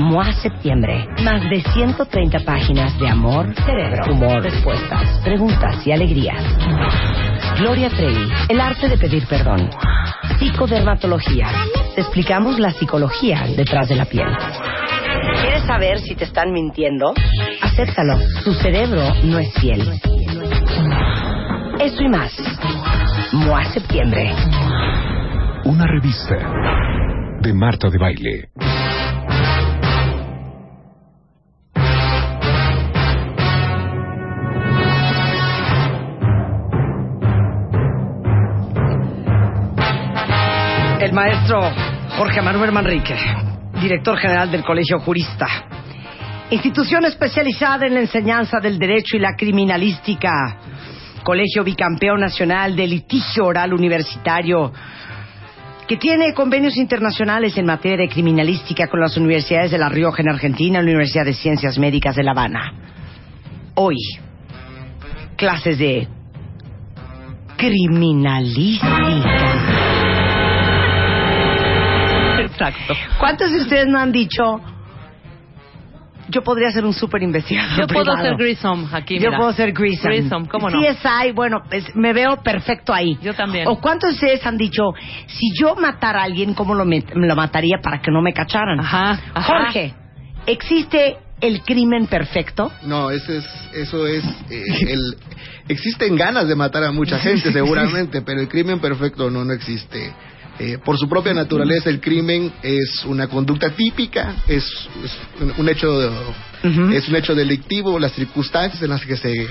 MOA Septiembre. Más de 130 páginas de amor, cerebro, humor, respuestas, preguntas y alegrías. Gloria Trevi, el arte de pedir perdón. Psicodermatología. Te explicamos la psicología detrás de la piel. ¿Quieres saber si te están mintiendo? Acéptalo. Tu cerebro no es fiel. Eso y más. MOA Septiembre. Una revista de Marta de Baile. El maestro Jorge Manuel Manrique, director general del Colegio Jurista. Institución especializada en la enseñanza del derecho y la criminalística. Colegio bicampeón nacional de litigio oral universitario que tiene convenios internacionales en materia de criminalística con las universidades de La Rioja en Argentina y la Universidad de Ciencias Médicas de La Habana. Hoy, clases de criminalística. Exacto. ¿Cuántos de ustedes no han dicho, yo podría ser un súper investigador Yo puedo ser Grissom aquí. Yo mira. puedo ser Grissom. Grissom, ¿cómo no? CSI, bueno, me veo perfecto ahí. Yo también. ¿O cuántos de ustedes han dicho, si yo matara a alguien, cómo lo, lo mataría para que no me cacharan? Ajá, ajá. Jorge, ¿existe el crimen perfecto? No, ese es, eso es eh, el existen ganas de matar a mucha gente seguramente, pero el crimen perfecto no no existe. Eh, por su propia naturaleza, el crimen es una conducta típica, es, es un, hecho es un hecho delictivo. Las circunstancias en las que se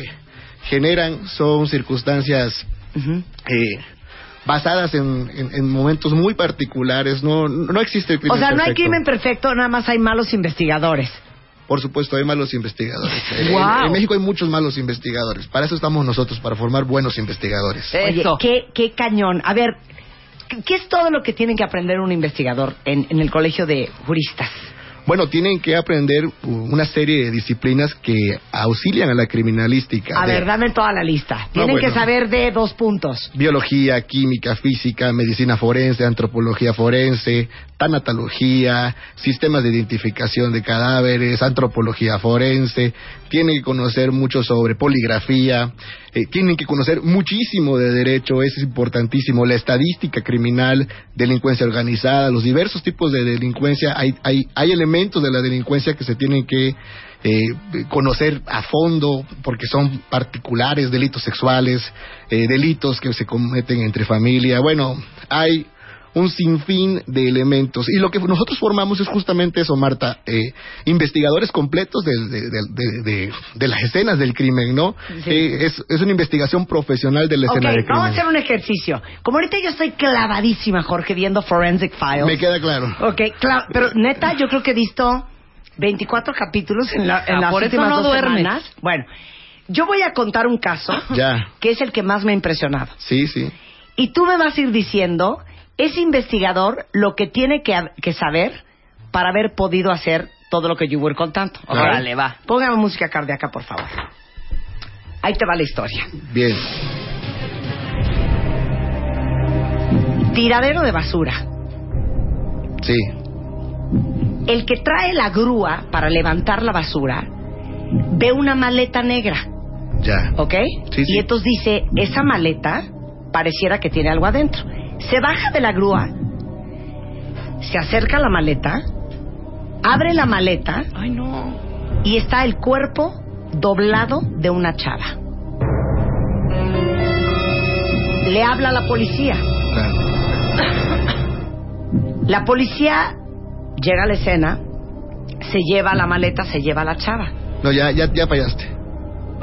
generan son circunstancias eh, basadas en, en- en momentos muy particulares. No no existe el crimen O sea, no hay crimen perfecto, nada más hay malos investigadores. Por supuesto, hay malos investigadores. En-. En, México hay muchos malos investigadores. Para eso estamos nosotros, para formar buenos investigadores. Oye, qué, qué cañón. A ver, ¿qué- ¿qué es todo lo que tiene que aprender un investigador en, en el colegio de juristas? Bueno, tienen que aprender una serie de disciplinas que auxilian a la criminalística. A de ver, dame toda la lista. Tienen bueno. que saber de dos puntos. Biología, química, física, medicina forense, antropología forense, tanatología, sistemas de identificación de cadáveres, antropología forense. Tienen que conocer mucho sobre poligrafía. eh, tienen que conocer muchísimo de derecho, eso es importantísimo. La estadística criminal, delincuencia organizada, los diversos tipos de delincuencia. Hay, hay, hay elementos de la delincuencia que se tienen que eh, conocer a fondo porque son particulares, delitos sexuales, eh, delitos que se cometen entre familia. Bueno, hay un sinfín de elementos. Y lo que nosotros formamos es justamente eso, Marta, eh, investigadores completos de, de- de- de- de- de las escenas del crimen, ¿no? Sí. Eh, es, es una investigación profesional de la escena del vamos a crimen. hacer un ejercicio. Como ahorita yo estoy clavadísima, Jorge, viendo Forensic Files. Me queda claro. Ok, claro, pero neta, yo creo que he visto 24 capítulos en, la, en Ah, las por eso últimas no dos duermes. semanas. Bueno, yo voy a contar un caso Ya. que es el que más me ha impresionado. Sí, sí. Y tú me vas a ir diciendo, ese investigador, lo que tiene que, que saber para haber podido hacer todo lo que yo voy contando. Órale, va. Póngame música cardíaca, por favor. Ahí te va la historia. Bien. Tiradero de basura. Sí. El que trae la grúa para levantar la basura ve una maleta negra, Ya. ¿ok? Sí, sí. Y entonces dice, esa maleta pareciera que tiene algo adentro. Se baja de la grúa, se acerca a la maleta, abre la maleta Ay, no. y está el cuerpo doblado de una chava. Le habla a la policía. La policía llega a la escena, se lleva la maleta, se lleva a la chava. No, ya, ya, ya fallaste.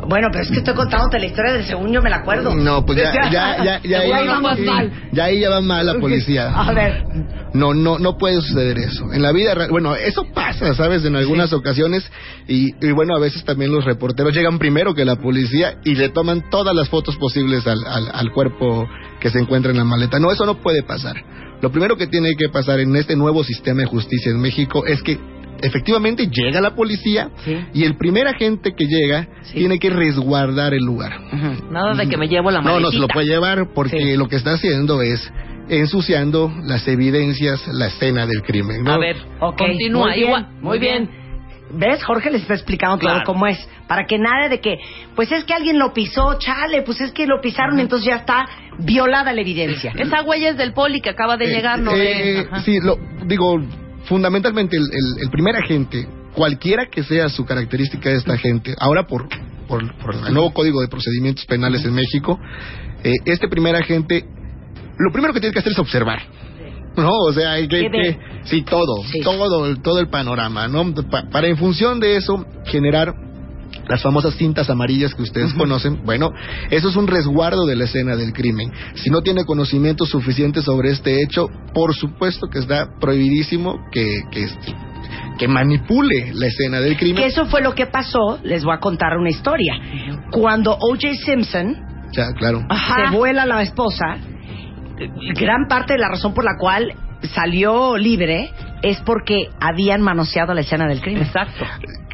Bueno, pero es que estoy contándote la historia del según yo me la acuerdo. No, pues ya, ya, ya, ya, Ya ahí, vamos mal. ya ahí ya va mal la policía. A ver. No, no, no puede suceder eso. En la vida real, bueno, eso pasa, ¿sabes? En algunas ocasiones y, y bueno, a veces también los reporteros llegan primero que la policía y le toman todas las fotos posibles al, al, al cuerpo que se encuentra en la maleta. No, eso no puede pasar. Lo primero que tiene que pasar en este nuevo sistema de justicia en México es que efectivamente llega la policía Sí. y el primer agente que llega Sí. tiene que resguardar el lugar. Nada de que me llevo la No, maletita. no se lo puede llevar porque Sí. lo que está haciendo es ensuciando las evidencias, la escena del crimen. ¿no? A ver, continúa. muy bien, igual- muy bien. ¿Ves? Jorge les está explicando todo Claro. cómo es. Para que nada de que, pues es que alguien lo pisó, chale, pues es que lo pisaron, entonces ya está violada la evidencia. Esa huella es del poli que acaba de Eh, llegar, no eh, de... sí, lo, digo, fundamentalmente el, el- el primer agente, cualquiera que sea su característica de esta agente, ahora por, por, por el nuevo Código de Procedimientos Penales en México, eh, este primer agente, lo primero que tiene que hacer es observar. No, o sea, hay que, sí, todo, Sí. todo, todo el panorama, ¿no? Pa- para en función de eso generar las famosas cintas amarillas que ustedes conocen, bueno, eso es un resguardo de la escena del crimen. Si no tiene conocimiento suficiente sobre este hecho, por supuesto que está prohibidísimo que, que, que manipule la escena del crimen. Que eso fue lo que pasó, les voy a contar una historia. Cuando O.J. Simpson Ya, claro. se vuela la esposa, gran parte de la razón por la cual salió libre es porque habían manoseado la escena del crimen. Exacto.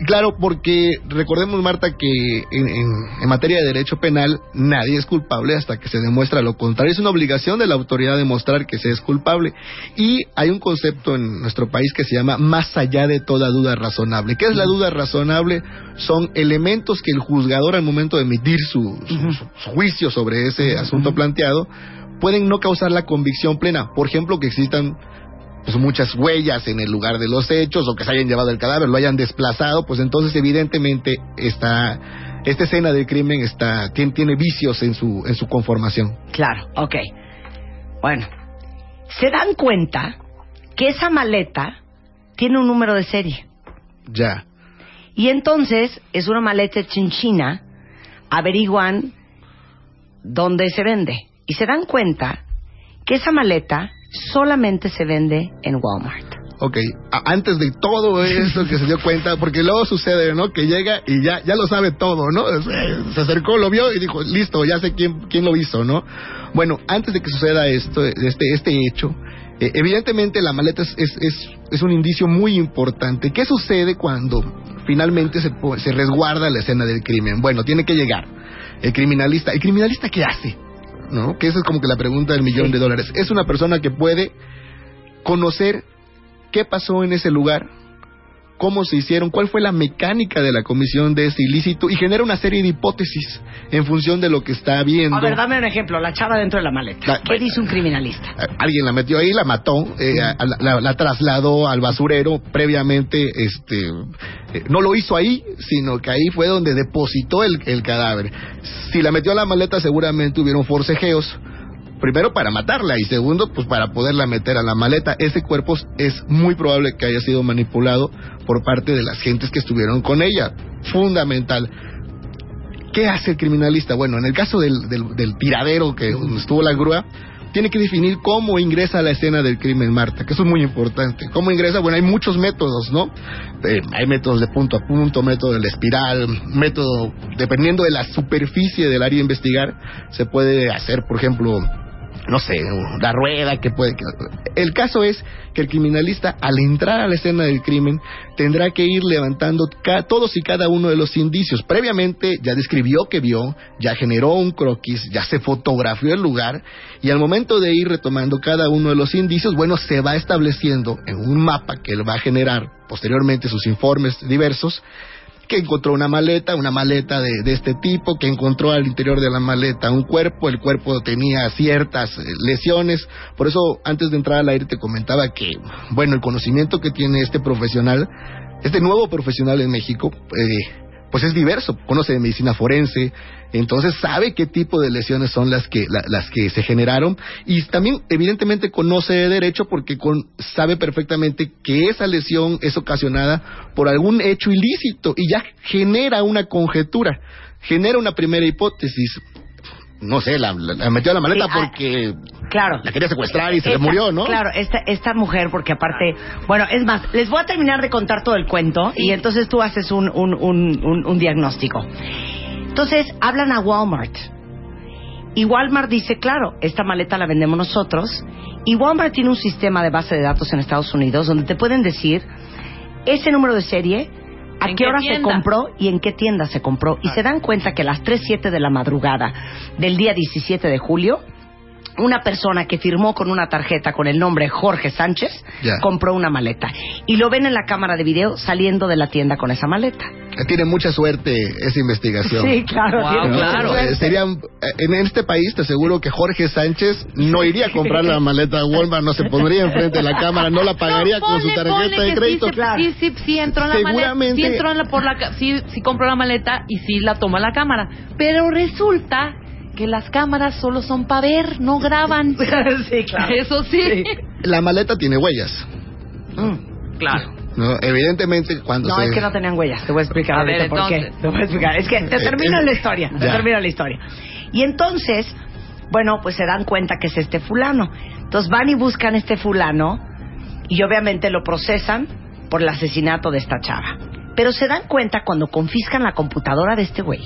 Claro, porque recordemos, Marta, que en, en- en materia de derecho penal nadie es culpable hasta que se demuestra lo contrario. Es una obligación de la autoridad demostrar que se es culpable. Y hay un concepto en nuestro país que se llama más allá de toda duda razonable. ¿Qué es la duda razonable? Son elementos que el juzgador al momento de emitir su, su- su- su juicio sobre ese asunto planteado pueden no causar la convicción plena. Por ejemplo, que existan pues muchas huellas en el lugar de los hechos o que se hayan llevado el cadáver, lo hayan desplazado, pues entonces evidentemente está esta escena del crimen está tiene, tiene vicios en su en su conformación. Claro, ok. Bueno, se dan cuenta que esa maleta tiene un número de serie. Ya. Y entonces es una maleta chinchina, averiguan dónde se vende. Y se dan cuenta que esa maleta solamente se vende en Walmart. Ok, antes de todo esto que se dio cuenta, porque luego sucede, ¿no? Que llega y ya, ya lo sabe todo, ¿no? Se, se acercó, lo vio y dijo, listo, ya sé quién, quién lo hizo, ¿no? Bueno, antes de que suceda esto, este, este hecho, eh, evidentemente la maleta es, es, es, un indicio muy importante. ¿Qué sucede cuando finalmente se, se resguarda la escena del crimen? Bueno, tiene que llegar el criminalista. ¿El criminalista qué hace? ¿No? Que esa es como que la pregunta del millón de dólares. Es una persona que puede conocer qué pasó en ese lugar, cómo se hicieron, cuál fue la mecánica de la comisión de ese ilícito y genera una serie de hipótesis en función de lo que está viendo. A ver, dame un ejemplo. La chava dentro de la maleta. La- ¿Qué dice un criminalista? Eh, Alguien la metió ahí, la mató, eh, a- la, la- la trasladó al basurero previamente, este, eh, no lo hizo ahí, sino que ahí fue donde depositó el, el cadáver. Si la metió a la maleta seguramente hubieron forcejeos, primero para matarla y segundo pues para poderla meter a la maleta. Ese cuerpo es muy probable que haya sido manipulado por parte de las gentes que estuvieron con ella. Fundamental. ¿Qué hace el criminalista? Bueno, en el caso del, del, tiradero que estuvo la grúa, tiene que definir cómo ingresa a la escena del crimen, Marta, que eso es muy importante. ¿Cómo ingresa? Bueno, hay muchos métodos, ¿no? Eh, hay métodos de punto a punto, método de la espiral, método, dependiendo de la superficie del área a investigar, se puede hacer, por ejemplo, no sé, la rueda que puede... El caso es que el criminalista, al entrar a la escena del crimen, tendrá que ir levantando todos y cada uno de los indicios. Previamente ya describió que vio, ya generó un croquis, ya se fotografió el lugar, y al momento de ir retomando cada uno de los indicios, bueno, se va estableciendo en un mapa que él va a generar posteriormente sus informes diversos, que encontró una maleta, una maleta de, de este tipo, que encontró al interior de la maleta un cuerpo, el cuerpo tenía ciertas eh, lesiones, por eso antes de entrar al aire te comentaba que, bueno, el conocimiento que tiene este profesional, este nuevo profesional en México, eh, pues es diverso, conoce de medicina forense, entonces sabe qué tipo de lesiones son las que la- las que se generaron y también evidentemente conoce de derecho porque con- sabe perfectamente que esa lesión es ocasionada por algún hecho ilícito y ya genera una conjetura, genera una primera hipótesis. No sé, la, la- la metió a la maleta Sí, ah, porque Claro. la quería secuestrar y se le murió, ¿no? Claro, esta, esta mujer, porque aparte, bueno, es más, les voy a terminar de contar todo el cuento y entonces tú haces un, un, un, un- un diagnóstico. Entonces, hablan a Walmart. Y Walmart dice, claro, esta maleta la vendemos nosotros. Y Walmart tiene un sistema de base de datos en Estados Unidos donde te pueden decir ese número de serie, a ¿En qué qué hora se compró y en qué tienda se compró. Y se dan cuenta que a las 3.07 de la madrugada del día 17 de julio, una persona que firmó con una tarjeta con el nombre Jorge Sánchez compró una maleta. Y lo ven en la cámara de video saliendo de la tienda con esa maleta. Tiene mucha suerte esa investigación. Sí, claro. Wow, tiene claro. Eh, sería, eh, en este país te aseguro que Jorge Sánchez no iría a comprar la maleta a Walmart, no se pondría enfrente de la cámara, no la pagaría No, con su tarjeta de crédito. Sí, se- sí, sí, sí entró en la maleta. Seguramente- Sí entró en la, por la, ca- sí, sí compró la maleta y sí la toma la cámara. Pero resulta que las cámaras solo son para ver, no graban. sí, claro. Eso sí. La maleta tiene huellas. Mm. Claro. ¿no? Evidentemente, cuando No, se... es que no tenían huellas. Te voy a explicar A ver, por qué. entonces. Te voy a explicar. Es que te Eh, termino eh, la historia. Te ya. termino la historia. Y entonces, bueno, pues se dan cuenta que es este fulano. Entonces van y buscan este fulano y obviamente lo procesan por el asesinato de esta chava. Pero se dan cuenta cuando confiscan la computadora de este güey,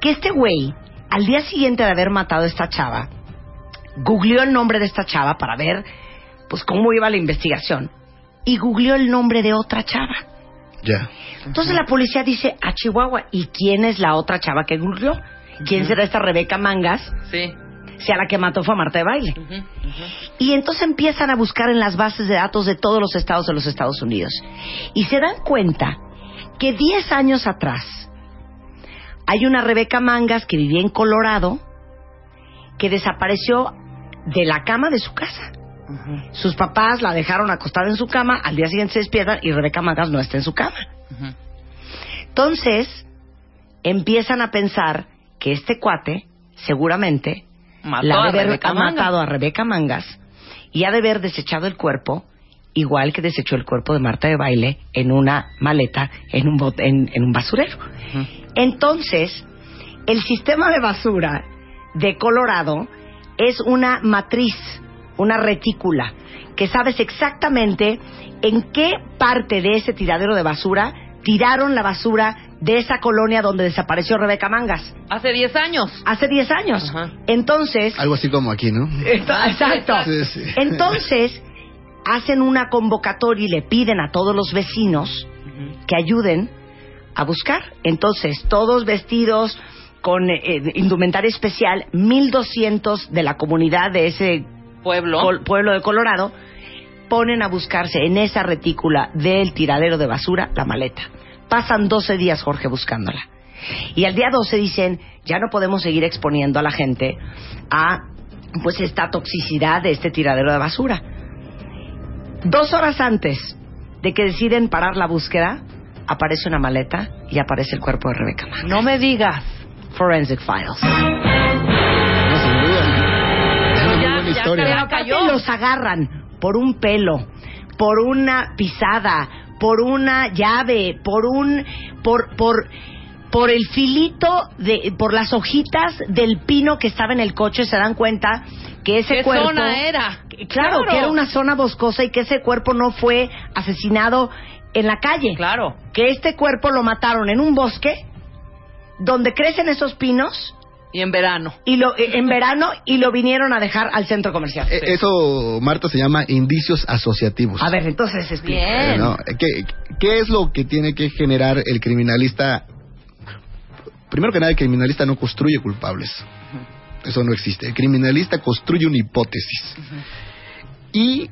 que este güey, al día siguiente de haber matado a esta chava, googleó el nombre de esta chava para ver pues cómo iba la investigación y googleó el nombre de otra chava. Ya. Entonces la policía dice a Chihuahua, ¿y quién es la otra chava que googleó? ¿Quién será esta Rebeca Mangas? Sí. Si a la que mató fue a Marta de Baile. Ujú, ujú. Y entonces empiezan a buscar en las bases de datos de todos los estados de los Estados Unidos. Y se dan cuenta que 10 años atrás hay una Rebeca Mangas que vivía en Colorado que desapareció de la cama de su casa. Sus papás la dejaron acostada en su cama, al día siguiente se despiertan y Rebeca Mangas no está en su cama. Entonces, empiezan a pensar que este cuate seguramente Mató la ha a de haber matado a Rebeca Mangas y ha de haber desechado el cuerpo igual que desechó el cuerpo de Marta de Baile en una maleta, en un, bot- en, en un basurero. Entonces, el sistema de basura de Colorado es una matriz, una retícula, que sabes exactamente en qué parte de ese tiradero de basura tiraron la basura de esa colonia donde desapareció Rebeca Mangas. Hace 10 años. Hace 10 años. Entonces, Algo así como aquí, ¿no? Exacto. Sí, sí. Entonces, hacen una convocatoria y le piden a todos los vecinos que ayuden a buscar. Entonces, todos vestidos con eh, indumentaria especial, 1200 de la comunidad de ese Pueblo. col- pueblo de Colorado ponen a buscarse en esa retícula del tiradero de basura la maleta. Pasan 12 días, Jorge, buscándola. Y al día 12 dicen, ya no podemos seguir exponiendo a la gente a pues esta toxicidad de este tiradero de basura. Dos horas antes de que deciden parar la búsqueda, aparece una maleta y aparece el cuerpo de Rebeca Mangas. No me digas. Forensic Files. No, sin duda. Es una muy ya- buena ya historia. Ya Aparte cayó. los agarran por un pelo, por una pisada, por una llave, por un por por por el filito de por las hojitas del pino que estaba en el coche se dan cuenta que ese ¿Qué cuerpo zona era? Claro, que era una zona boscosa y que ese cuerpo no fue asesinado en la calle. Claro. Que este cuerpo lo mataron en un bosque donde crecen esos pinos Y en verano. y lo eh, en verano y lo vinieron a dejar al centro comercial. Eh, Eso, Marta, se llama indicios asociativos. A ver, entonces explica. Bien. Eh, no, ¿qué, ¿Qué es lo que tiene que generar el criminalista? Primero que nada, el criminalista no construye culpables. Eso no existe. El criminalista construye una hipótesis. Y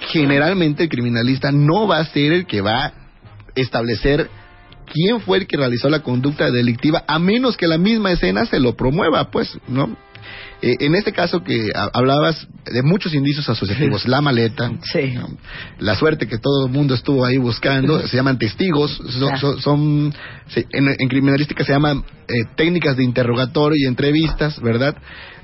generalmente el criminalista no va a ser el que va a establecer quién fue el que realizó la conducta delictiva, a menos que la misma escena se lo promueva, pues, ¿no? Eh, en este caso que ha- hablabas de muchos indicios asociativos, la maleta, la suerte que todo el mundo estuvo ahí buscando, se llaman testigos, son, son- son- en, en criminalística se llaman eh, técnicas de interrogatorio y entrevistas, ¿verdad?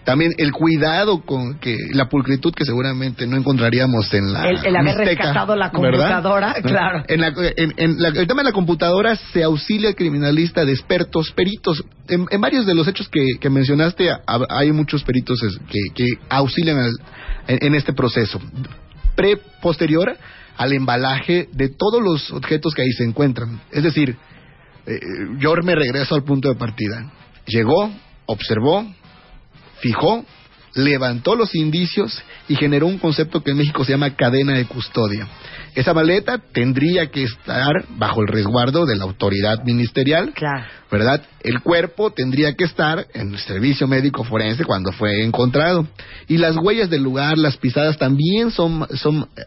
También el cuidado con que la pulcritud que seguramente no encontraríamos en la El- el haber Mixteca, rescatado la ¿verdad? computadora, claro. En, la- en- en la- el tema de la computadora se auxilia al criminalista de expertos, peritos. En, en varios de los hechos que, que mencionaste ha- hay muchos peritos que, que auxilian al- en, en este proceso. Pre, posterior al embalaje de todos los objetos que ahí se encuentran. Es decir, eh, yo me regreso al punto de partida. Llegó, observó, fijó, levantó los indicios y generó un concepto que en México se llama cadena de custodia. Esa maleta tendría que estar bajo el resguardo de la autoridad ministerial, Claro. ¿verdad? El cuerpo tendría que estar en el servicio médico forense cuando fue encontrado. Y las huellas del lugar, las pisadas también son, son eh,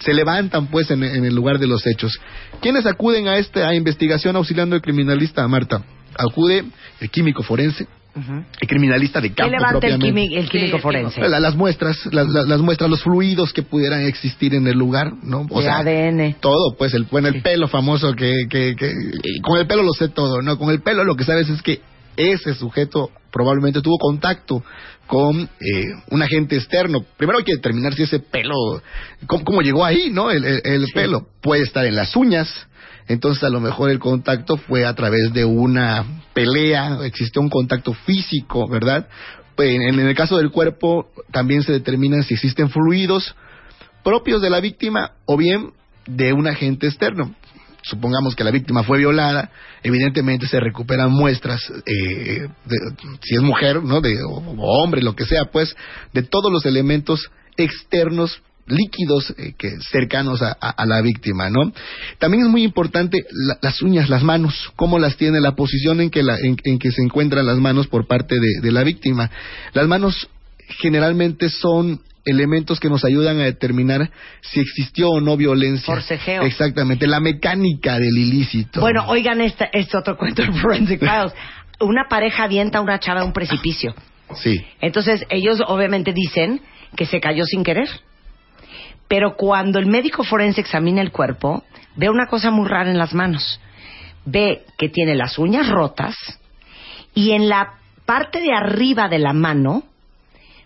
se levantan pues en, en el lugar de los hechos. ¿Quiénes acuden a esta investigación auxiliando al criminalista, Marta? Acude el químico forense, El criminalista de ¿Qué campo levanta el, propiamente. quimi- el químico Sí, forense? La- las muestras, las, las- las muestras, los fluidos que pudieran existir en el lugar, ¿no? O De sea, ADN. todo, pues el bueno, el pelo famoso que, que, que con el pelo lo sé todo, ¿no? Con el pelo lo que sabes es que ese sujeto probablemente tuvo contacto con eh, un agente externo. Primero hay que determinar si ese pelo, cómo, cómo llegó ahí, ¿no? El, el- el pelo puede estar en las uñas. Entonces a lo mejor el contacto fue a través de una pelea, existió un contacto físico, ¿verdad? Pues, En, el caso del cuerpo también se determina si existen fluidos propios de la víctima o bien de un agente externo. Supongamos que la víctima fue violada, evidentemente se recuperan muestras, eh, de- si es mujer, ¿no? De, o hombre, lo que sea, pues, de todos los elementos externos líquidos eh, que cercanos a, a- a la víctima, ¿no? También es muy importante la- las uñas, las manos, cómo las tiene, la posición en que, la, en, en que se encuentran las manos por parte de, de la víctima. Las manos generalmente son elementos que nos ayudan a determinar si existió o no violencia. Forcejeo. Exactamente, la mecánica del ilícito. Bueno, oigan este, este otro cuento en Forensic Files. Una pareja avienta a una chava a un precipicio. Sí, Entonces, ellos obviamente dicen que se cayó sin querer. Pero cuando el médico forense examina el cuerpo, ve una cosa muy rara en las manos. Ve que tiene las uñas rotas y en la parte de arriba de la mano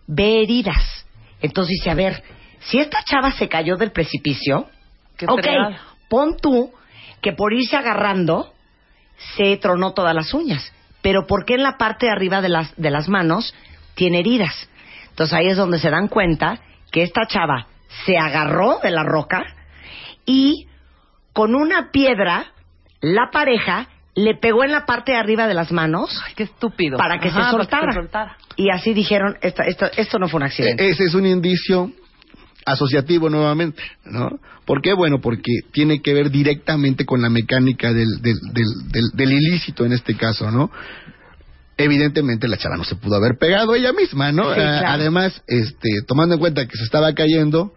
ve heridas. Entonces dice, a ver, si esta chava se cayó del precipicio, Qué ok, pon tú que por irse agarrando se tronó todas las uñas. Pero ¿por qué en la parte de arriba de las, de las manos tiene heridas? Entonces ahí es donde se dan cuenta que esta chava se agarró de la roca y con una piedra la pareja le pegó en la parte de arriba de las manos Ay, qué estúpido. para que, Ajá, se, soltara. Para que se soltara. Y así dijeron, esta- esto, esto no fue un accidente. E- ese es un indicio asociativo nuevamente, ¿no? ¿Por qué? Bueno, porque tiene que ver directamente con la mecánica del, del, del, del- del ilícito en este caso, ¿no? Evidentemente la chava no se pudo haber pegado ella misma, ¿no? Sí, Ah, claro. Además, este, tomando en cuenta que se estaba cayendo,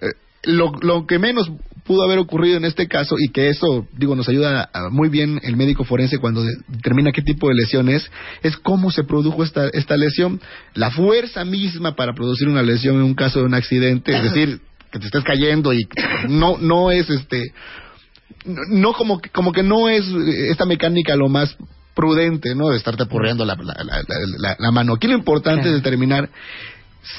eh, lo, lo que menos pudo haber ocurrido en este caso y que eso, digo, nos ayuda a- muy bien el médico forense cuando de- determina qué tipo de lesión es, es cómo se produjo esta, esta lesión. La fuerza misma para producir una lesión en un caso de un accidente, es decir, que te estés cayendo y no, no es este, no- no como que, como que no es eh, esta mecánica lo más prudente, ¿no? De estarte porreando la, la, la, la- la mano. Aquí lo importante Claro. es determinar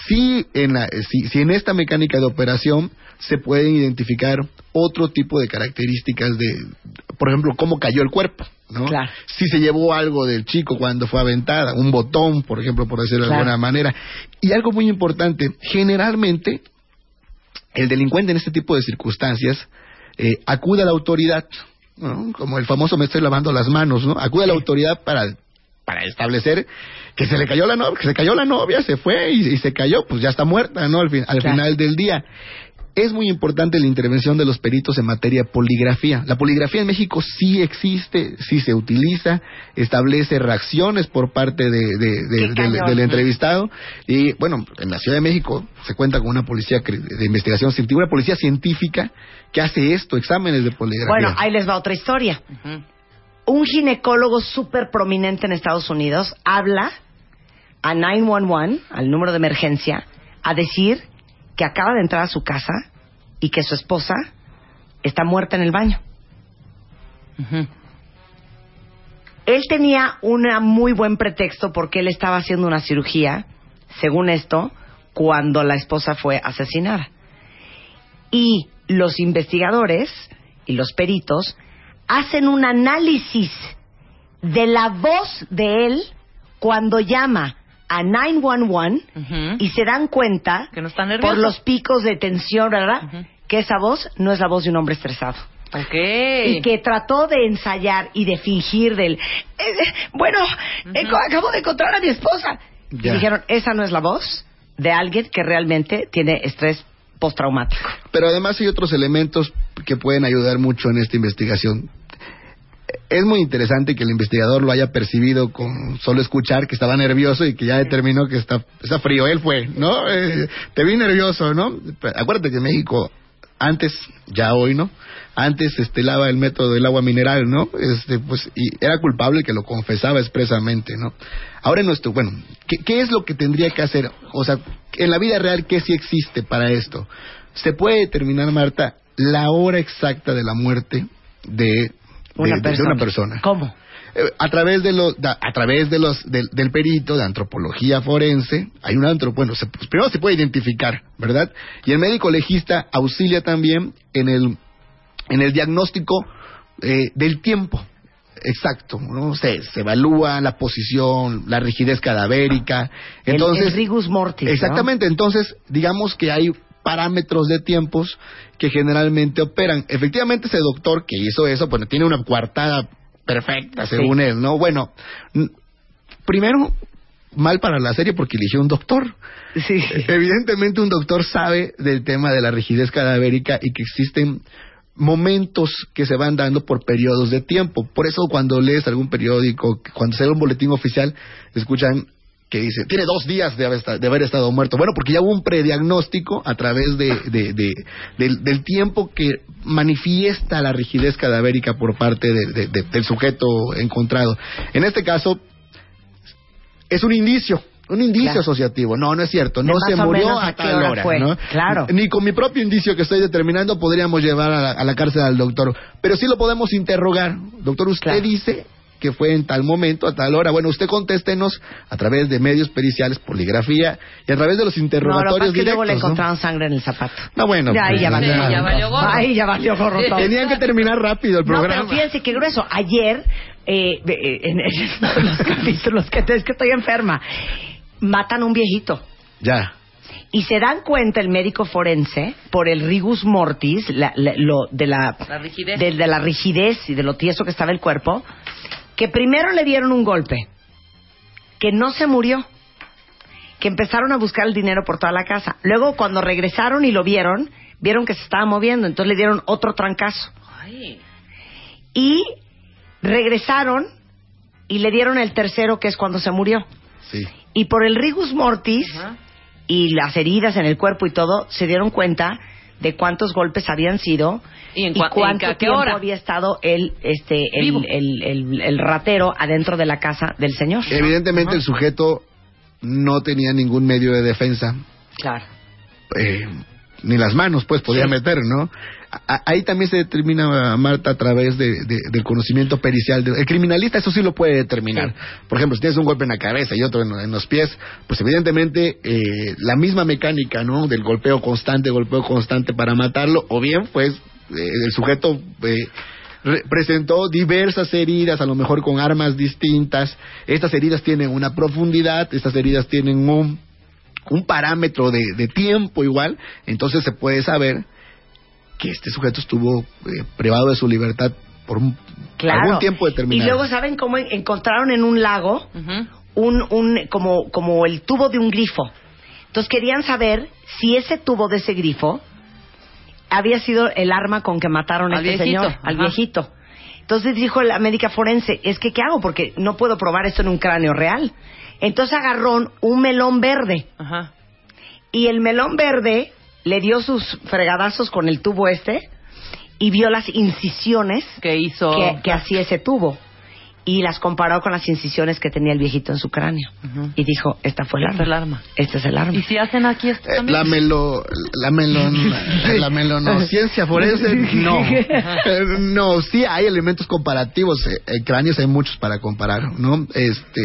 si en, la- si, si en esta mecánica de operación se pueden identificar otro tipo de características de, por ejemplo, cómo cayó el cuerpo, ¿no? Claro. Si se llevó algo del chico cuando fue aventada, un botón, por ejemplo, por decirlo de alguna manera. Y algo muy importante, generalmente el delincuente en este tipo de circunstancias eh, acude a la autoridad, ¿no? como el famoso me estoy lavando las manos, ¿no? Acude a la autoridad para para establecer que se le cayó la novia, que se cayó la novia, se fue y, y se cayó, pues ya está muerta, ¿no? Al, fin- al Claro. final del día. Es muy importante la intervención de los peritos en materia de poligrafía. La poligrafía en México sí existe, sí se utiliza, establece reacciones por parte de- de- de- Qué del, entrevistado. Y bueno, en la Ciudad de México se cuenta con una policía cri- de investigación científica, una policía científica que hace esto, exámenes de poligrafía. Bueno, ahí les va otra historia. Un ginecólogo súper prominente en Estados Unidos habla a 911, al número de emergencia, a decir que acaba de entrar a su casa y que su esposa está muerta en el baño. Él tenía un muy buen pretexto porque él estaba haciendo una cirugía, según esto, cuando la esposa fue asesinada. Y los investigadores y los peritos hacen un análisis de la voz de él cuando llama a 911 Ujú. y se dan cuenta Que no por los picos de tensión, ¿verdad? Que esa voz no es la voz de un hombre estresado Ok. y que trató de ensayar y de fingir del eh, eh, bueno eh, acabo de encontrar a mi esposa y dijeron esa no es la voz de alguien que realmente tiene estrés postraumático Pero además hay otros elementos que pueden ayudar mucho en esta investigación. Es muy interesante que el investigador lo haya percibido con solo escuchar que estaba nervioso y que ya determinó que está, está frío. Él fue, ¿no? Eh, te vi nervioso, ¿no? Acuérdate que México, antes, ya hoy, ¿no? Antes estelaba el método del agua mineral, ¿no? Este, pues, y era culpable que lo confesaba expresamente, ¿no? Ahora en nuestro, bueno, ¿qué, ¿qué es lo que tendría que hacer? O sea, en la vida real, ¿qué sí existe para esto? Se puede determinar, Marta, la hora exacta de la muerte de, de- de- de una persona. cómo Eh, a través de los a través de los del, del perito de antropología forense hay un antro bueno se, pues, primero se puede identificar verdad y el médico legista auxilia también en el en el diagnóstico eh, del tiempo. Exacto no se, se evalúa la posición la rigidez cadavérica. Entonces el rigus mortis, ¿no? exactamente entonces digamos que hay parámetros de tiempos que generalmente operan. Efectivamente ese doctor que hizo eso bueno tiene una coartada perfecta según él no bueno primero mal para la serie porque eligió un doctor. Sí. Evidentemente un doctor sabe del tema de la rigidez cadavérica y que existen momentos que se van dando por periodos de tiempo. Por eso cuando lees algún periódico, cuando se da un boletín oficial, escuchan que dice, tiene dos días de haber, de haber estado muerto. Bueno, porque ya hubo un prediagnóstico a través de, de- de- del, del tiempo que manifiesta la rigidez cadavérica por parte de- de- de- del sujeto encontrado. En este caso, es un indicio, un indicio Claro. asociativo. No, no es cierto. No se murió a a tal hora hora. fue. ¿no? Claro. Ni con mi propio indicio que estoy determinando podríamos llevar a la, a la cárcel al doctor. Pero sí lo podemos interrogar. Doctor, usted Claro. dice que fue en tal momento, a tal hora. Bueno, usted contéstenos a través de medios periciales, poligrafía y a través de los no, lo interrogatorios es que luego directos. le ¿no? encontraron sangre en el zapato No, bueno. Ya, ahí pues, ya valió. Sí, ya valió gorro. Ahí ya valió gorro todo. Tenían que terminar rápido el No, programa. pero fíjense qué grueso. Ayer, eh, eh, en, en uno de los capítulos que es que estoy enferma, matan a un viejito. Ya. Y se dan cuenta el médico forense, por el rigus mortis, la- la- lo, de, la, La rigidez. de, de la rigidez y de lo tieso que estaba el cuerpo, que primero le dieron un golpe, que no se murió, que empezaron a buscar el dinero por toda la casa. Luego, cuando regresaron y lo vieron, vieron que se estaba moviendo, entonces le dieron otro trancazo. Ay. Y regresaron y le dieron el tercero, que es cuando se murió. Sí. Y por el rigus mortis Ajá. y las heridas en el cuerpo y todo, se dieron cuenta de cuántos golpes habían sido ¿Y en cua- cuánto en qué tiempo hora? había estado el, este, el, el- el ratero adentro de la casa del señor. Evidentemente el sujeto no tenía ningún medio de defensa. Claro. eh, ni las manos pues podía Sí. meter, ¿no? A- ahí también se determina Marta a través de, de- del conocimiento pericial. del- el criminalista eso sí lo puede determinar. Por ejemplo, si tienes un golpe en la cabeza y otro en, en los pies, pues evidentemente eh, la misma mecánica, ¿no? Del golpeo constante, golpeo constante para matarlo, o bien pues eh, el sujeto eh, re- presentó diversas heridas, a lo mejor con armas distintas. Estas heridas tienen una profundidad, estas heridas tienen un un parámetro de, de tiempo igual, entonces se puede saber que este sujeto estuvo eh, privado de su libertad por un, Claro. algún tiempo determinado. Y luego, ¿saben cómo en- encontraron en un lago un, un, como, como el tubo de un grifo? Entonces querían saber si ese tubo de ese grifo había sido el arma con que mataron a Al este viejito, señor, al ajá. viejito. Entonces dijo la médica forense, es que ¿qué hago? Porque no puedo probar esto en un cráneo real. Entonces agarró un melón verde Ajá. y el melón verde le dio sus fregadazos con el tubo este y vio las incisiones ¿Qué hizo? que, que hacía ese tubo. Y las comparó con las incisiones que tenía el viejito en su cráneo. Y dijo, esta fue el arma. Esta es el arma. Este es el arma. ¿Y si hacen aquí esto Eh, también? la melo, la melon, la melonociencia forense, no. Eh, No, sí hay elementos comparativos. eh, En cráneos hay muchos para comparar, ¿no? Este,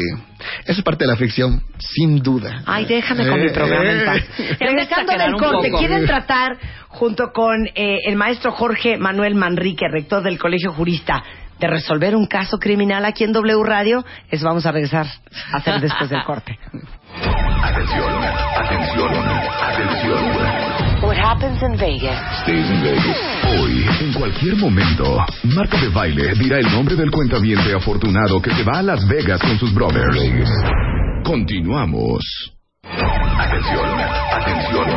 eso es parte de la ficción, sin duda. Ay, déjame con mi Eh, programa en paz. eh. Regresando del corte. ¿quieren tratar junto con eh, el maestro Jorge Manuel Manrique, rector del Colegio Jurista, de resolver un caso criminal aquí en W Radio? Eso vamos a regresar a hacer después del corte. Atención, atención, atención. What happens in Vegas? Stays in Vegas. Hoy, en cualquier momento, Marta de Baile dirá el nombre del cuentaviente afortunado que se va a Las Vegas con sus brothers. Continuamos. Atención, atención,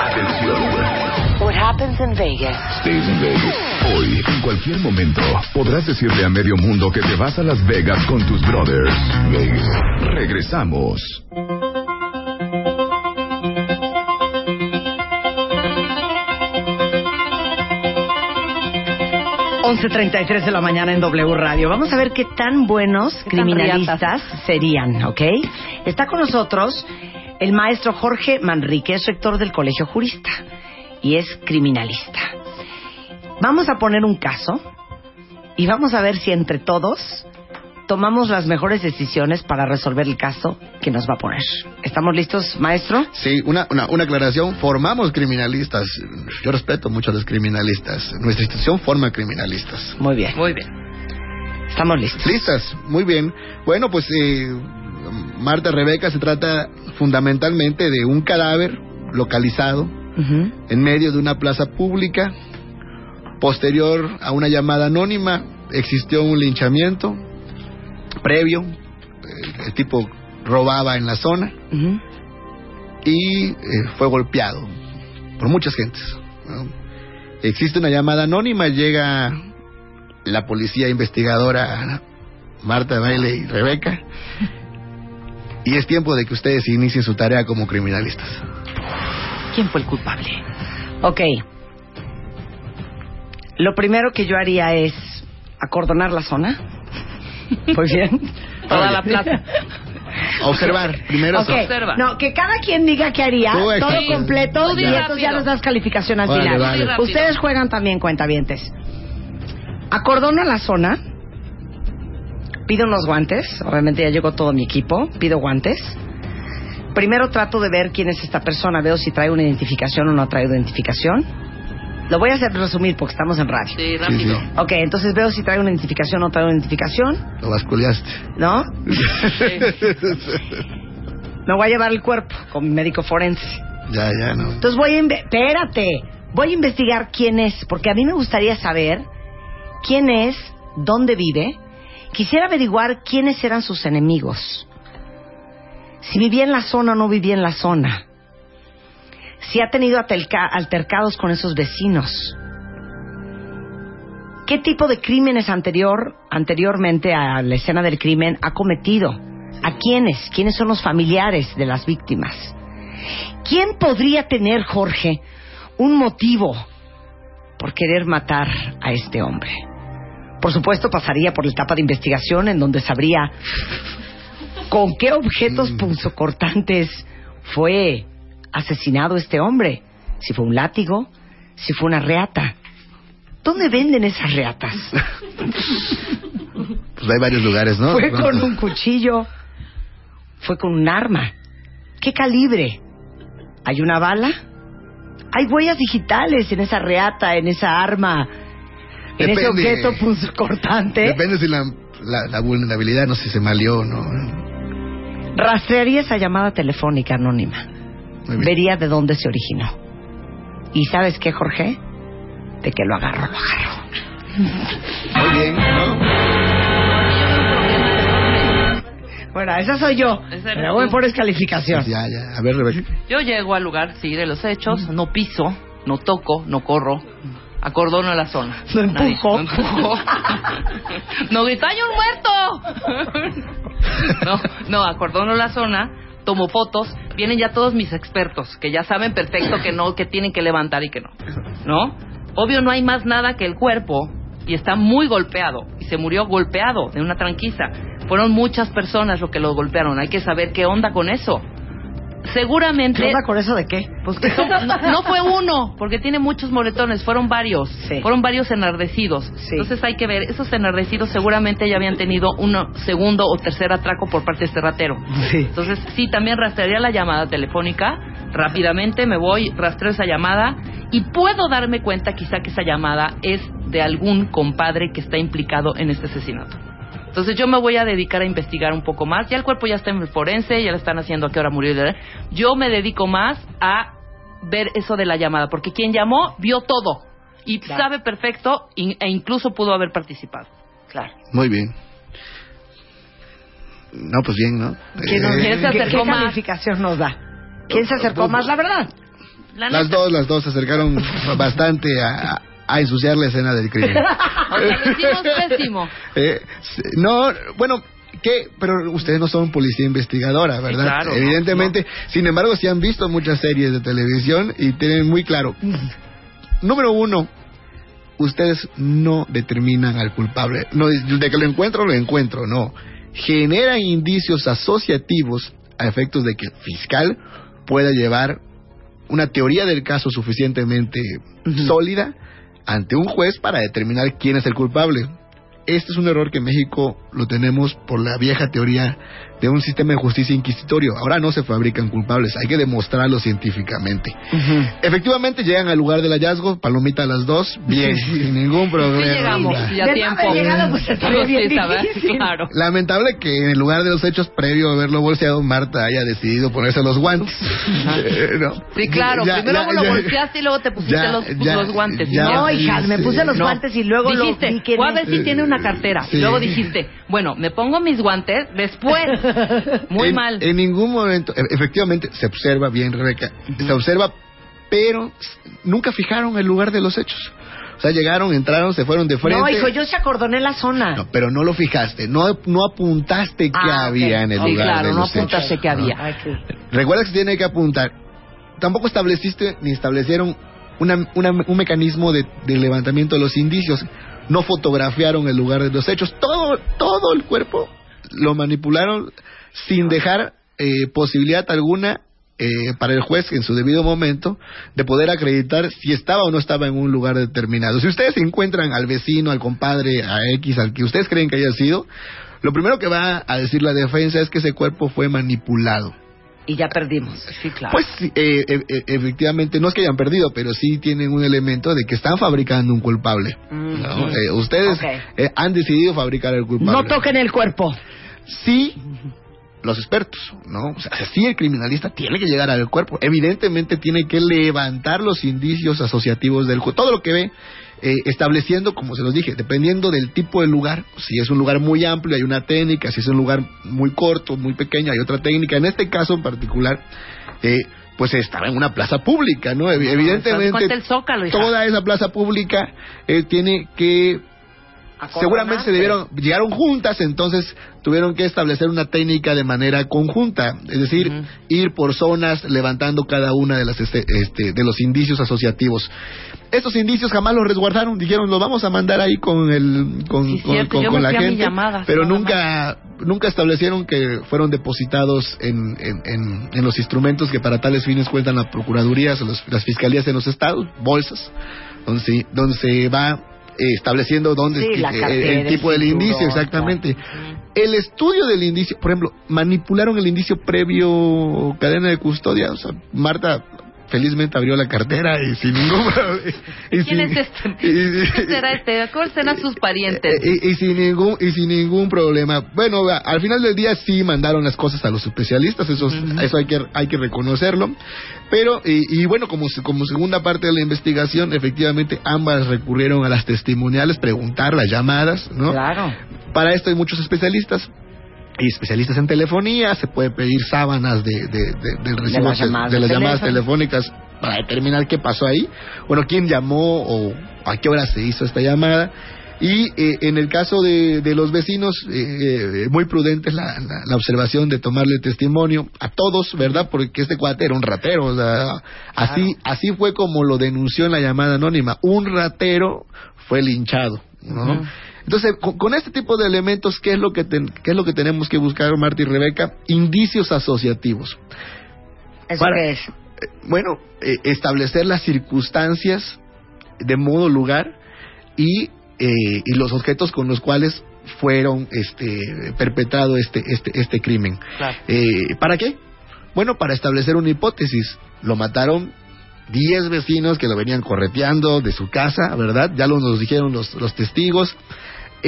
atención. What happens in Vegas? Stays in Vegas. Hoy, en cualquier momento, podrás decirle a medio mundo que te vas a Las Vegas con tus brothers. Vegas. Regresamos. 11.33 de la mañana en W Radio. Vamos a ver qué tan buenos criminalistas serían, ¿ok? Está con nosotros el maestro Jorge Manrique, es rector del Colegio Jurista y es criminalista. Vamos a poner un caso y vamos a ver si entre todos tomamos las mejores decisiones para resolver el caso que nos va a poner. ¿Estamos listos, maestro? Sí, una, una, una aclaración. Formamos criminalistas. Yo respeto mucho a los criminalistas. Nuestra institución forma criminalistas. Muy bien. Muy bien. Estamos listos. Listas, muy bien. Bueno, pues eh, Marta Rebeca se trata fundamentalmente de un cadáver localizado en medio de una plaza pública. Posterior a una llamada anónima, existió un linchamiento previo. El tipo robaba en la zona y eh, fue golpeado por muchas gentes. ¿no? Existe una llamada anónima, llega la policía investigadora Marta Baile y Rebeca y es tiempo de que ustedes inicien su tarea como criminalistas. ¿Quién fue el culpable? Ok. Lo primero que yo haría es acordonar la zona. Muy bien. Toda la plaza. Observar, primero Ok. observa. No, que cada quien diga qué haría, Tú, todo completo, y entonces ya nos das calificación al Vale, final. vale. Ustedes juegan también, cuentavientes. Acordono la zona. Pido unos guantes. Obviamente ya llegó todo mi equipo. Pido guantes. Primero trato de ver quién es esta persona. Veo si trae una identificación o no trae identificación. Lo voy a hacer resumir porque estamos en radio. Sí, rápido. Sí, Ok, entonces veo si trae una identificación o no trae una identificación, Lo basculeaste. ¿no? Me voy a llevar el cuerpo con mi médico forense. ya, ya, no. Entonces voy a... Espérate. Voy a investigar quién es, porque a mí me gustaría saber quién es, dónde vive. Quisiera averiguar quiénes eran sus enemigos. Si vivía en la zona o no vivía en la zona. Si ha tenido altercados con esos vecinos. ¿Qué tipo de crímenes anterior, anteriormente a la escena del crimen ha cometido? ¿A quiénes? ¿Quiénes son los familiares de las víctimas? ¿Quién podría tener, Jorge, un motivo por querer matar a este hombre? Por supuesto, pasaría por la etapa de investigación en donde sabría con qué objetos punzocortantes fue asesinado este hombre. Si fue un látigo, si fue una reata. ¿Dónde venden esas reatas? Pues hay varios lugares, ¿no? ¿Fue con un cuchillo? ¿Fue con un arma? ¿Qué calibre? ¿Hay una bala? ¿Hay huellas digitales en esa reata, en esa arma, en ese Depende. objeto punzocortante? Depende si la, la, la vulnerabilidad, no sé si se malió o no. Rastrearía esa llamada telefónica anónima. Vería de dónde se originó. ¿Y sabes qué, Jorge? De que lo agarro, lo agarro. Muy bien, ¿no? Bueno, esa soy yo. Me voy por descalificación. Ya, ya. A ver, Rebeca. Yo llego al lugar, sí, de los hechos, no piso, no toco, no corro, acordono la zona. No. Nadie- no empujo. no grito, ¡hay un muerto! no, no, acordono la zona, tomo fotos, vienen ya todos mis expertos, que ya saben perfecto que no, que tienen que levantar y que no. ¿No? Obvio no hay más nada que el cuerpo y está muy golpeado y se murió golpeado de una tranquiza. Fueron muchas personas lo que lo golpearon. Hay que saber qué onda con eso. Seguramente. ¿Qué onda con eso de qué? Pues que son- no, no fue uno, porque tiene muchos moretones, fueron varios. Sí. Fueron varios enardecidos. Sí. Entonces hay que ver, esos enardecidos seguramente ya habían tenido un segundo o tercer atraco por parte de este ratero. Sí. Entonces sí, también rastrearía la llamada telefónica. Rápidamente me voy, rastreo esa llamada y puedo darme cuenta quizá que esa llamada es de algún compadre que está implicado en este asesinato. Entonces yo me voy a dedicar a investigar un poco más. Ya el cuerpo ya está en el forense, ya le están haciendo a qué hora murió. Yo me dedico más a ver eso de la llamada, porque quien llamó vio todo y Claro. sabe perfecto e incluso pudo haber participado. Claro. Muy bien. No, pues bien, ¿no? ¿Quién, Eh, ¿quién se ¿qué- acercó qué más? calificación nos da? ¿Quién se acercó más? La verdad. La las dos, las dos se acercaron bastante a, a ensuciar la escena del crimen. O sea, lo hicimos pésimo. Eh, no, bueno, ¿qué? Pero ustedes no son policía investigadora, ¿verdad? claro, no, Evidentemente. Sin embargo, sí han visto muchas series de televisión y tienen muy claro. Número uno, ustedes no determinan al culpable. No, de que lo encuentro, lo encuentro, no. Generan indicios asociativos a efectos de que el fiscal pueda llevar una teoría del caso suficientemente sólida ante un juez para determinar quién es el culpable. Este es un error que en México lo tenemos por la vieja teoría de un sistema de justicia inquisitorio. Ahora no se fabrican culpables, hay que demostrarlo científicamente. Efectivamente llegan al lugar del hallazgo, palomita a las dos, bien, sin ningún problema. Sí llegamos y a De tiempo. llegado, pues. Lamentable que en el lugar de los hechos, previo a haberlo bolseado, Marta haya decidido ponerse los guantes. Eh, no. Sí, claro. Ya, Primero ya, lo ya. volteaste y luego te pusiste Ya, los, ya, los guantes. ya. ¿no? Hija, me puse los No. guantes y luego lo dijiste, vi que voy a ver si tiene una cartera. Sí. Y luego dijiste, bueno, me pongo mis guantes después. Muy en, mal. En ningún momento, e- efectivamente, se observa bien, Rebeca, se observa, pero nunca fijaron el lugar de los hechos. O sea, llegaron, entraron, se fueron de frente. No, hijo, yo se acordoné la zona. No, pero no lo fijaste, no, no apuntaste qué Ah, ok. había en el Sí, lugar claro, de no los apuntaste hechos, qué ¿no? había. Qué- Recuerda que se tiene que apuntar. Tampoco estableciste ni establecieron una- una- un mecanismo de, de levantamiento de los indicios. No fotografiaron el lugar de los hechos. Todo, todo el cuerpo lo manipularon sin dejar eh, posibilidad alguna eh, para el juez en su debido momento de poder acreditar si estaba o no estaba en un lugar determinado. Si ustedes encuentran al vecino, al compadre, a X, al que ustedes creen que haya sido, lo primero que va a decir la defensa es que ese cuerpo fue manipulado. Y ya perdimos. Sí, claro. Pues eh, eh, eh, efectivamente, no es que hayan perdido, pero sí tienen un elemento de que están fabricando un culpable. Mm, ¿no? Eh, ustedes eh, han decidido fabricar el culpable. No toquen el cuerpo. Sí, los expertos, ¿no? O sea, sí el criminalista tiene que llegar al cuerpo. Evidentemente tiene que levantar los indicios asociativos del cuerpo. Todo lo que ve, eh, estableciendo, como se los dije, dependiendo del tipo de lugar. Si es un lugar muy amplio, hay una técnica. Si es un lugar muy corto, muy pequeño, hay otra técnica. En este caso en particular, eh, pues estaba en una plaza pública, ¿no? Evidentemente, el Zócalo, toda esa plaza pública eh, tiene que seguramente se debieron llegaron juntas entonces tuvieron que establecer una técnica de manera conjunta es decir ir por zonas levantando cada una de las este, este, de los indicios asociativos. Estos indicios jamás los resguardaron dijeron los vamos a mandar ahí con el con, Sí, con- con- la gente pero nunca nunca establecieron que fueron depositados en, en, en- en los instrumentos que para tales fines cuentan las procuradurías las fiscalías en los estados bolsas donde se, donde se va estableciendo dónde Sí, eh, el tipo el del indicio, exactamente. claro. El estudio del indicio, por ejemplo, manipularon el indicio previo cadena de custodia. O sea, Marta felizmente abrió la cartera y sin ningún problema. y ¿Quién sin- es este? y- y- ¿Quién será este? ¿Cuáles serán sus parientes? eh, y, y sin ningún y sin ningún problema. Bueno, al final del día sí mandaron las cosas a los especialistas, eso, eso hay que hay que reconocerlo. Pero y, y bueno, como como segunda parte de la investigación, efectivamente ambas recurrieron a las testimoniales, preguntar las llamadas, ¿no? Claro. Para esto hay muchos especialistas. Hay especialistas en telefonía, se puede pedir sábanas de, de, de- del recibo las de- llamadas de las llamadas telefónicas para determinar qué pasó ahí. Bueno, quién llamó o a qué hora se hizo esta llamada. Y eh, en el caso de, de los vecinos, eh, eh, muy prudente la, la, la observación de tomarle testimonio a todos, ¿verdad? Porque este cuate era un ratero. O sea, así, así fue como lo denunció en la llamada anónima. Un ratero fue linchado. ¿no? Entonces, con, con este tipo de elementos, ¿qué es lo que ten- qué es lo que tenemos que buscar, Marta y Rebeca? Indicios asociativos. ¿Eso Para- qué es? Eh, bueno, eh, establecer las circunstancias de modo, lugar y, eh, y los objetos con los cuales fueron este, perpetrado este, este, este crimen. Claro. Eh, ¿Para qué? Bueno, para establecer una hipótesis. Lo mataron 10 vecinos que lo venían correteando de su casa, ¿verdad? Ya lo nos dijeron los, los testigos.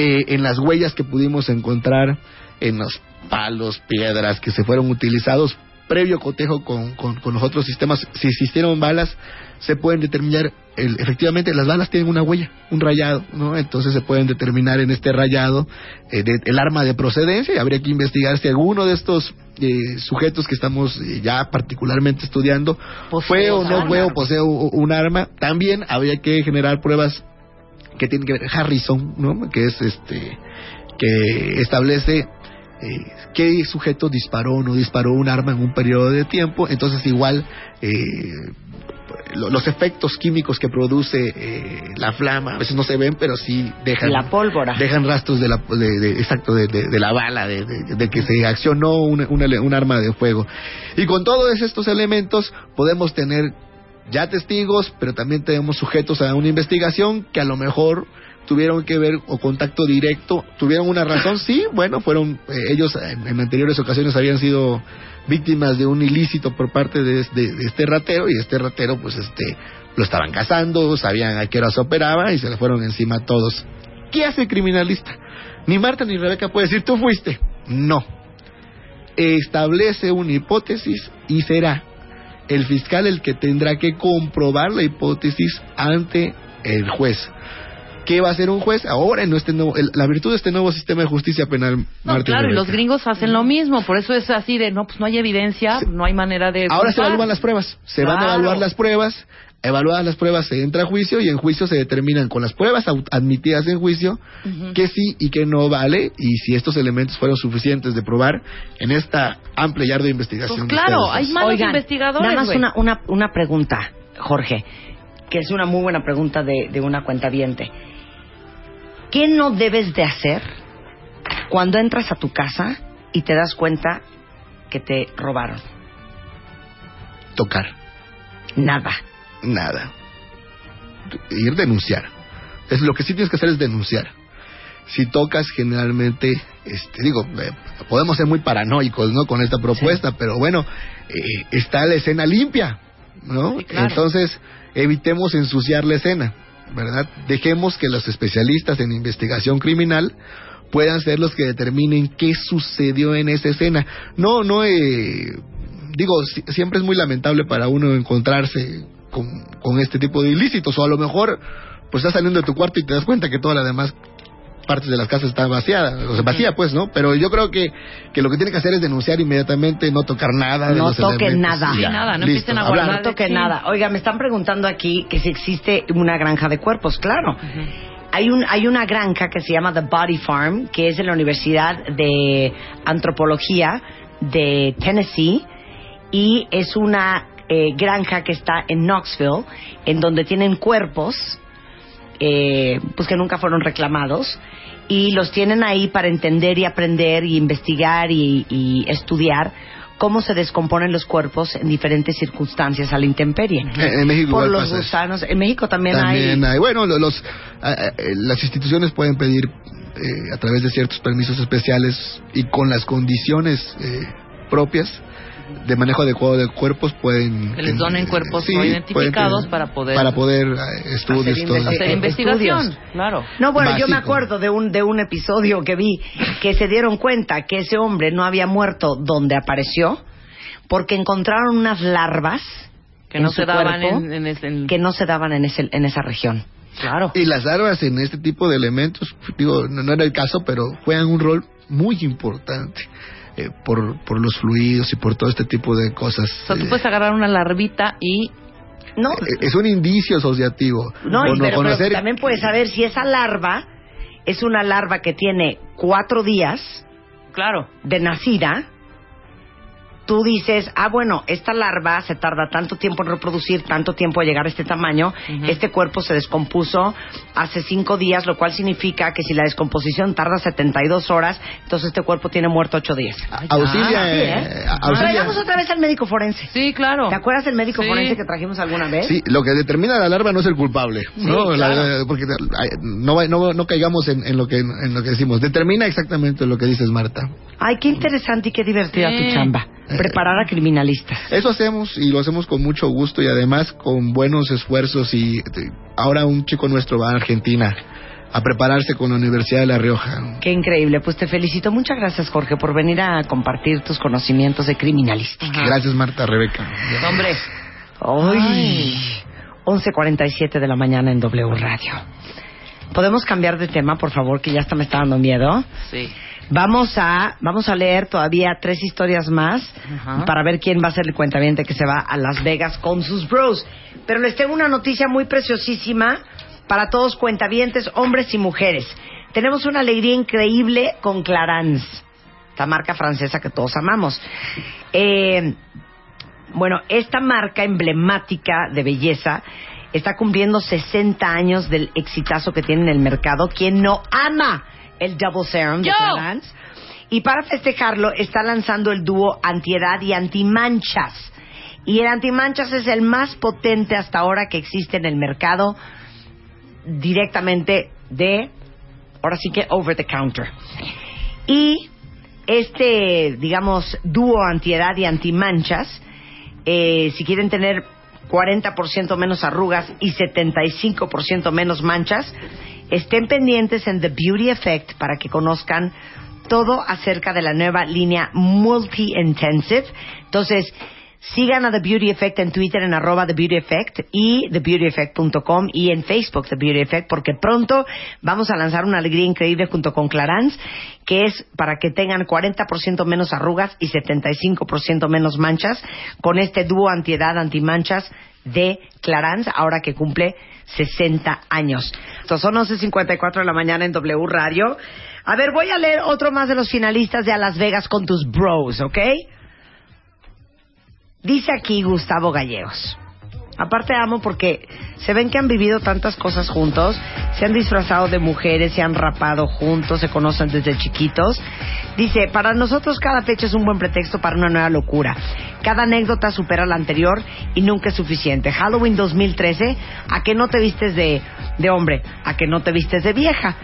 Eh, en las huellas que pudimos encontrar, en los palos, piedras que se fueron utilizados, previo cotejo con, con, con los otros sistemas, si existieron balas, se pueden determinar, el- efectivamente las balas tienen una huella, un rayado, ¿no? Entonces se pueden determinar en este rayado eh, de- el arma de procedencia y habría que investigar si alguno de estos eh, sujetos que estamos eh, ya particularmente estudiando fue o no un fue o arma. posee un arma. También habría que generar pruebas que tienen que ver Harrison, ¿no? Que es este que establece eh, qué sujeto disparó o no disparó un arma en un periodo de tiempo. Entonces igual eh, lo- los efectos químicos que produce eh, la flama a veces no se ven, pero sí dejan La pólvora. dejan rastros de la de, de- exacto de, la bala de, que se accionó un, un un arma de fuego y con todos estos elementos podemos tener ya testigos pero también tenemos sujetos a una investigación que a lo mejor tuvieron que ver o contacto directo tuvieron una razón sí bueno fueron eh, ellos en, en anteriores ocasiones habían sido víctimas de un ilícito por parte de, de- de este ratero y este ratero pues este lo estaban cazando sabían a qué hora se operaba y se le fueron encima a todos ¿Qué hace el criminalista? Ni Marta ni Rebeca puede decir, tú fuiste. No. Establece una hipótesis y será el fiscal el que tendrá que comprobar la hipótesis ante el juez. ¿Qué va a hacer un juez ahora en este nuevo, el- la virtud de este nuevo sistema de justicia penal? No, Marta y claro, y los gringos hacen lo mismo, por eso es así de, no, pues no hay evidencia, Sí. no hay manera de... Ahora se evalúan las pruebas, se van a evaluar las pruebas, evaluadas las pruebas se entra a juicio y en juicio se determinan con las pruebas admitidas en juicio Ujú. que sí y que no vale y si estos elementos fueron suficientes de probar en esta amplia y ardua investigación. Pues claro, hay hacen. más los Oigan, investigadores, Nada más una, una, una pregunta, Jorge, que es una muy buena pregunta de, de una cuenta ¿Qué no debes de hacer cuando entras a tu casa y te das cuenta que te robaron? Tocar, Nada. nada. Ir denunciar. Es lo que sí tienes que hacer es denunciar. Si tocas generalmente, este, digo, eh, podemos ser muy paranoicos, ¿no? Con esta propuesta, pero bueno, eh, está la escena limpia, ¿no? Sí, claro. Entonces, evitemos ensuciar la escena, ¿verdad? Dejemos que los especialistas en investigación criminal puedan ser los que determinen qué sucedió en esa escena. No, no, eh, digo, si- siempre es muy lamentable para uno encontrarse con, con este tipo de ilícitos, o a lo mejor, pues estás saliendo de tu cuarto y te das cuenta que toda la demás partes de las casas está vaciada, o sea, vacía pues, ¿no? Pero yo creo que, que lo que tiene que hacer es denunciar inmediatamente, no tocar nada. de No los toquen nada. Sí, nada, no listo, empiecen a hablar. guardar. No toque Sí. nada. Oiga, me están preguntando aquí que si existe una granja de cuerpos. Claro. Hay, un, hay una granja que se llama The Body Farm, que es de la Universidad de Antropología de Tennessee, y es una eh, granja que está en Knoxville, en donde tienen cuerpos, eh, pues que nunca fueron reclamados, y los tienen ahí para entender y aprender y investigar y, y estudiar cómo se descomponen los cuerpos en diferentes circunstancias a la intemperie. En- en México Por igual los pasa eso. gusanos. En México también, También hay... hay, bueno, lo- los, eh, las instituciones pueden pedir eh, a través de ciertos permisos especiales y con las condiciones eh, propias de manejo adecuado de cuerpos pueden Que les donen cuerpos sí, no identificados tener- para poder- para poder eh, estudios Hacer todo. Hacer investigación, estudios. claro. No, bueno, yo me acuerdo de un, de un episodio que vi que se dieron cuenta que ese hombre no había muerto donde apareció porque encontraron unas larvas Que no se daban cuerpo en, en ese- en- que no se daban en, ese, en esa región. Claro. Y las armas en este tipo de elementos, digo, no, no era el caso, pero juegan un rol muy importante eh, por, por los fluidos y por todo este tipo de cosas. O sea, tú eh, puedes agarrar una larvita y No, eh, es un indicio asociativo. no, pero, pero conocer- también puedes saber si esa larva es una larva que tiene cuatro días claro. de nacida tú dices, ah, bueno, esta larva se tarda tanto tiempo en reproducir, tanto tiempo en llegar a este tamaño, este cuerpo se descompuso hace cinco días, lo cual significa que si la descomposición tarda 72 horas, entonces este cuerpo tiene muerto ocho días. Auxilia, Ah, sí, eh, ¿eh? auxilia- Vayamos otra vez al médico forense. Sí, claro. ¿Te acuerdas del médico Sí. forense que trajimos alguna vez? Sí, lo que determina la larva no es el culpable, ¿no? La- claro. porque no, va- no, no caigamos en, en lo que en lo que decimos. Determina exactamente lo que dices, Marta. Ay, qué interesante y qué divertida Sí. tu chamba. Preparar a criminalistas. Eso hacemos y lo hacemos con mucho gusto y además con buenos esfuerzos y te- ahora un chico nuestro va a Argentina a prepararse con la Universidad de La Rioja. Qué increíble. Pues te felicito. Muchas gracias, Jorge, por venir a compartir tus conocimientos de criminalística. Gracias, Marta, Rebeca. Hombre. Hoy, 11.47 de la mañana en W Radio. ¿Podemos cambiar de tema, por favor, que ya hasta me está dando miedo? Sí. Vamos a, vamos a leer todavía tres historias más Ajá. para ver quién va a ser el cuentaviente que se va a Las Vegas con sus bros. Pero les tengo una noticia muy preciosísima para todos cuentavientes, hombres y mujeres. Tenemos una alegría increíble con Clarins, esta marca francesa que todos amamos. Eh, bueno, esta marca emblemática de belleza está cumpliendo 60 años del exitazo que tiene en el mercado. ¿Quién no ama el Double Serum de. Clarins? Y para festejarlo está lanzando el dúo antiedad y antimanchas. Y el antimanchas es el más potente hasta ahora que existe en el mercado directamente de, ahora sí que over the counter. Y este, digamos, dúo antiedad y antimanchas, eh, si quieren tener 40% menos arrugas y 75% menos manchas, estén pendientes en The Beauty Effect para que conozcan todo acerca de la nueva línea Multi Intensive. Entonces, sigan a The Beauty Effect en Twitter en arroba The Beauty Effect y TheBeautyEffect.com y en Facebook The Beauty Effect porque pronto vamos a lanzar una alegría increíble junto con Clarins que es para que tengan 40% menos arrugas y 75% menos manchas con este dúo antiedad, antimanchas de Clarins ahora que cumple 60 años. Estos son 11.54 de la mañana en W Radio. A ver, voy a leer otro más de los finalistas de A Las Vegas con tus bros, ¿ok? Dice aquí Gustavo Gallegos. Aparte amo porque se ven que han vivido tantas cosas juntos, se han disfrazado de mujeres, se han rapado juntos, se conocen desde chiquitos. Dice, para nosotros cada fecha es un buen pretexto para una nueva locura. Cada anécdota supera la anterior y nunca es suficiente. Halloween 2013, ¿a que no te vistes de, de hombre? ¿A que no te vistes de vieja?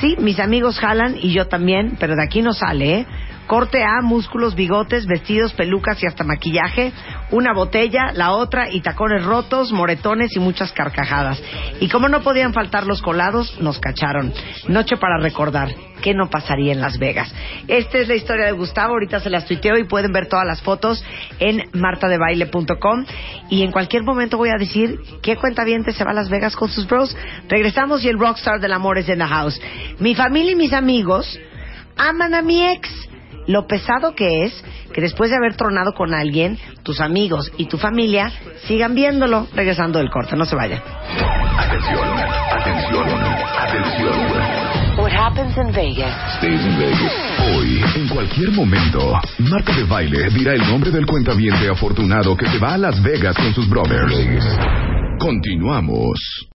Sí, mis amigos jalan y yo también, pero de aquí no sale, ¿eh? Corte A, músculos, bigotes, vestidos, pelucas y hasta maquillaje. Una botella, la otra y tacones rotos, moretones y muchas carcajadas. Y como no podían faltar los colados, nos cacharon. Noche para recordar. ¿Qué no pasaría en Las Vegas? Esta es la historia de Gustavo. Ahorita se las tuiteo y pueden ver todas las fotos en martadebaile.com. Y en cualquier momento voy a decir qué cuenta se va a Las Vegas con sus bros. Regresamos y el rockstar del amor es en the house. Mi familia y mis amigos aman a mi ex. Lo pesado que es que después de haber tronado con alguien, tus amigos y tu familia sigan viéndolo regresando del corte. No se vayan. Atención, atención, atención. What happens in Vegas? Stays in Vegas. Hoy, en cualquier momento, Marta de Baile dirá el nombre del cuentaviente afortunado que se va a Las Vegas con sus brothers. Continuamos.